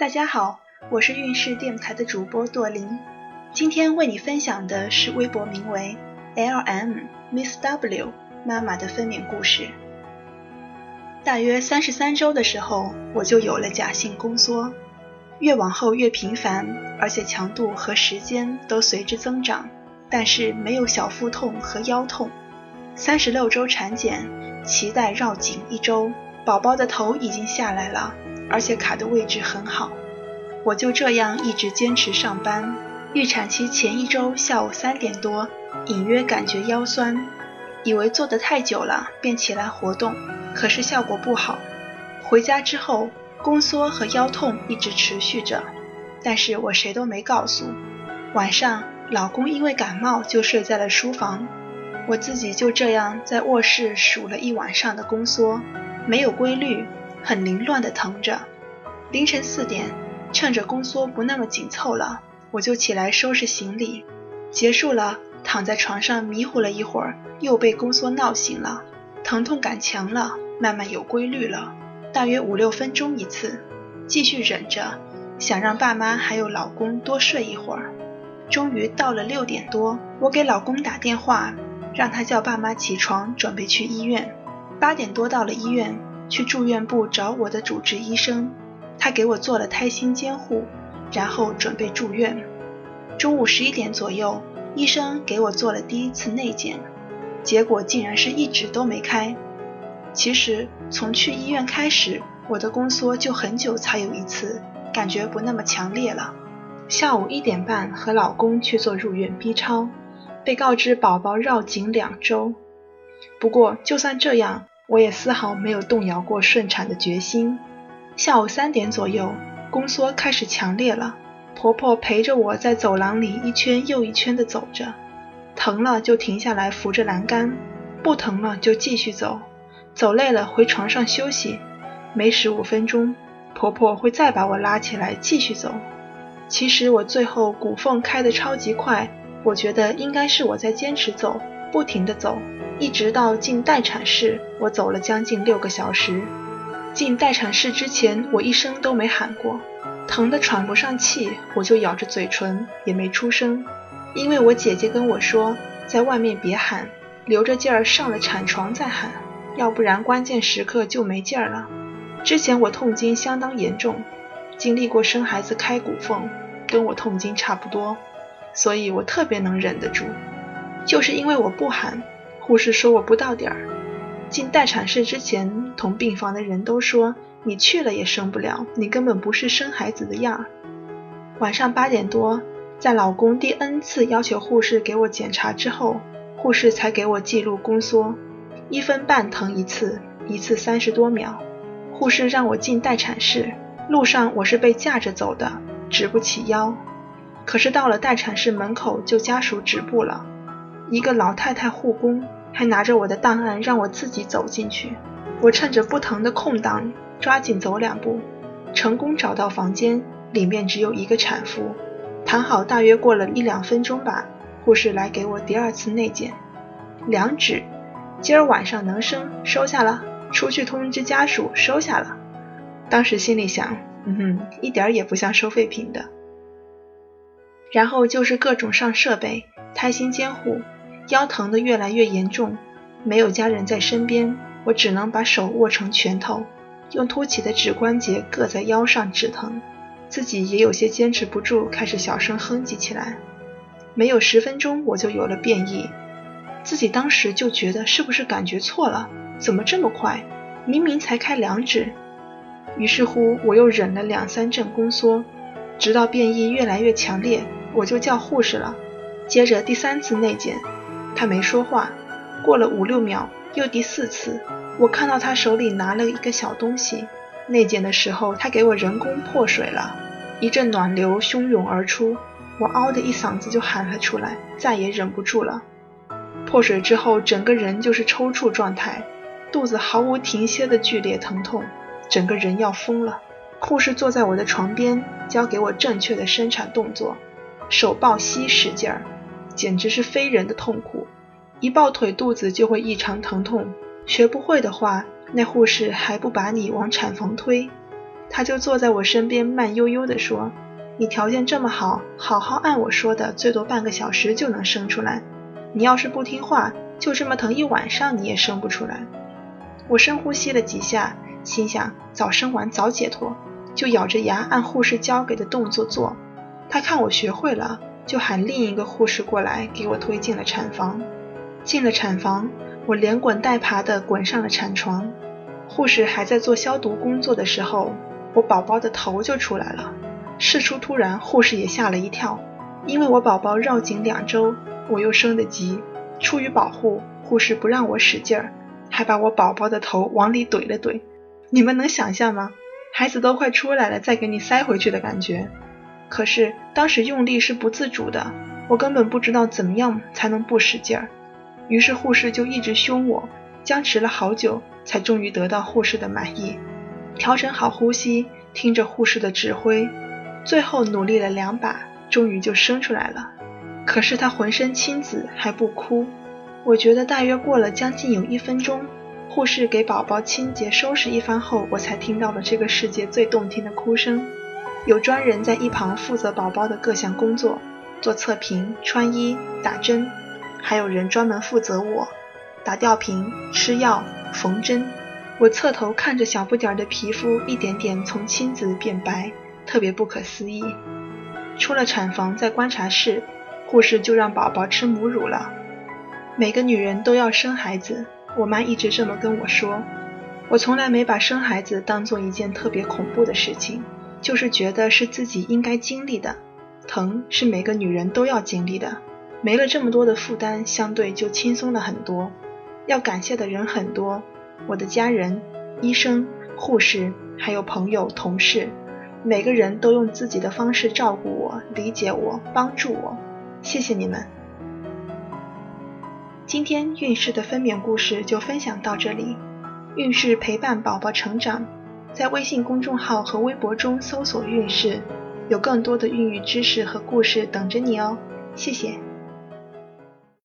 大家好，我是运势电台的主播朵琳，今天为你分享的是微博名为 “L M Miss W” 妈妈的分娩故事。大约三十三周的时候，我就有了假性宫缩，越往后越频繁，而且强度和时间都随之增长，但是没有小腹痛和腰痛。三十六周产检，脐带绕颈一周，宝宝的头已经下来了，而且卡的位置很好。我就这样一直坚持上班。预产期前一周下午三点多，隐约感觉腰酸，以为坐得太久了，便起来活动。可是效果不好，回家之后宫缩和腰痛一直持续着，但是我谁都没告诉。晚上老公因为感冒就睡在了书房，我自己就这样在卧室数了一晚上的宫缩，没有规律，很凌乱的疼着。凌晨四点，趁着宫缩不那么紧凑了，我就起来收拾行李，结束了，躺在床上迷糊了一会儿，又被宫缩闹醒了。疼痛感强了，慢慢有规律了，大约五六分钟一次，继续忍着，想让爸妈还有老公多睡一会儿。终于到了六点多，我给老公打电话，让他叫爸妈起床，准备去医院。八点多到了医院，去住院部找我的主治医生，他给我做了胎心监护，然后准备住院。中午十一点左右，医生给我做了第一次内检。结果竟然是一直都没开。其实从去医院开始，我的宫缩就很久才有一次，感觉不那么强烈了。下午一点半和老公去做入院 B 超，被告知宝宝绕颈两周。不过就算这样，我也丝毫没有动摇过顺产的决心。下午三点左右，宫缩开始强烈了，婆婆陪着我在走廊里一圈又一圈地走着。疼了就停下来扶着栏杆，不疼了就继续走，走累了回床上休息。每十五分钟，婆婆会再把我拉起来继续走。其实我最后骨缝开得超级快，我觉得应该是我在坚持走，不停地走，一直到进待产室，我走了将近六个小时。进待产室之前，我一声都没喊过，疼得喘不上气，我就咬着嘴唇，也没出声。因为我姐姐跟我说，在外面别喊，留着劲儿上了产床再喊，要不然关键时刻就没劲儿了。之前我痛经相当严重，经历过生孩子开骨缝，跟我痛经差不多，所以我特别能忍得住。就是因为我不喊，护士说我不到点儿。进待产室之前，同病房的人都说你去了也生不了，你根本不是生孩子的样儿。晚上八点多。在老公第 N 次要求护士给我检查之后，护士才给我记录宫缩，一分半疼一次，一次三十多秒。护士让我进待产室，路上我是被架着走的，直不起腰。可是到了待产室门口就家属止步了，一个老太太护工还拿着我的档案让我自己走进去。我趁着不疼的空档，抓紧走两步，成功找到房间，里面只有一个产妇。谈好，大约过了一两分钟吧，护士来给我第二次内检，两指，今儿晚上能生，收下了，出去通知家属，收下了。当时心里想，嗯哼，一点也不像收废品的。然后就是各种上设备，胎心监护，腰疼的越来越严重，没有家人在身边，我只能把手握成拳头，用凸起的指关节硌在腰上止疼。自己也有些坚持不住，开始小声哼唧起来。没有十分钟，我就有了变异。自己当时就觉得是不是感觉错了？怎么这么快？明明才开两指。于是乎，我又忍了两三阵宫缩，直到变异越来越强烈，我就叫护士了。接着第三次内检，他没说话。过了五六秒，又第四次，我看到他手里拿了一个小东西。内检的时候，他给我人工破水了，一阵暖流汹涌而出，我嗷的一嗓子就喊了出来，再也忍不住了。破水之后，整个人就是抽搐状态，肚子毫无停歇的剧烈疼痛，整个人要疯了。护士坐在我的床边，教给我正确的生产动作，手抱膝使劲儿，简直是非人的痛苦。一抱腿，肚子就会异常疼痛，学不会的话。那护士还不把你往产房推，他就坐在我身边，慢悠悠地说：“你条件这么好，好好按我说的，最多半个小时就能生出来。你要是不听话，就这么疼一晚上，你也生不出来。”我深呼吸了几下，心想早生完早解脱，就咬着牙按护士教给的动作做。他看我学会了，就喊另一个护士过来，给我推进了产房。进了产房，我连滚带爬地滚上了产床。护士还在做消毒工作的时候，我宝宝的头就出来了。事出突然，护士也吓了一跳，因为我宝宝绕颈两周，我又生得急，出于保护，护士不让我使劲儿，还把我宝宝的头往里怼了怼。你们能想象吗？孩子都快出来了，再给你塞回去的感觉。可是当时用力是不自主的，我根本不知道怎么样才能不使劲儿。于是护士就一直凶我，僵持了好久，才终于得到护士的满意。调整好呼吸，听着护士的指挥，最后努力了两把，终于就生出来了。可是他浑身青紫还不哭。我觉得大约过了将近有一分钟，护士给宝宝清洁收拾一番后，我才听到了这个世界最动听的哭声。有专人在一旁负责宝宝的各项工作，做测评、穿衣、打针，还有人专门负责我打吊瓶、吃药、缝针。我侧头看着小不点儿的皮肤一点点从青紫变白，特别不可思议。出了产房，在观察室，护士就让宝宝吃母乳了。每个女人都要生孩子，我妈一直这么跟我说。我从来没把生孩子当做一件特别恐怖的事情。就是觉得是自己应该经历的，疼是每个女人都要经历的，没了这么多的负担，相对就轻松了很多。要感谢的人很多，我的家人、医生、护士，还有朋友、同事，每个人都用自己的方式照顾我、理解我、帮助我，谢谢你们。今天孕氏的分娩故事就分享到这里，孕氏陪伴宝宝成长。在微信公众号和微博中搜索“孕氏”，有更多的孕育知识和故事等着你哦。谢谢。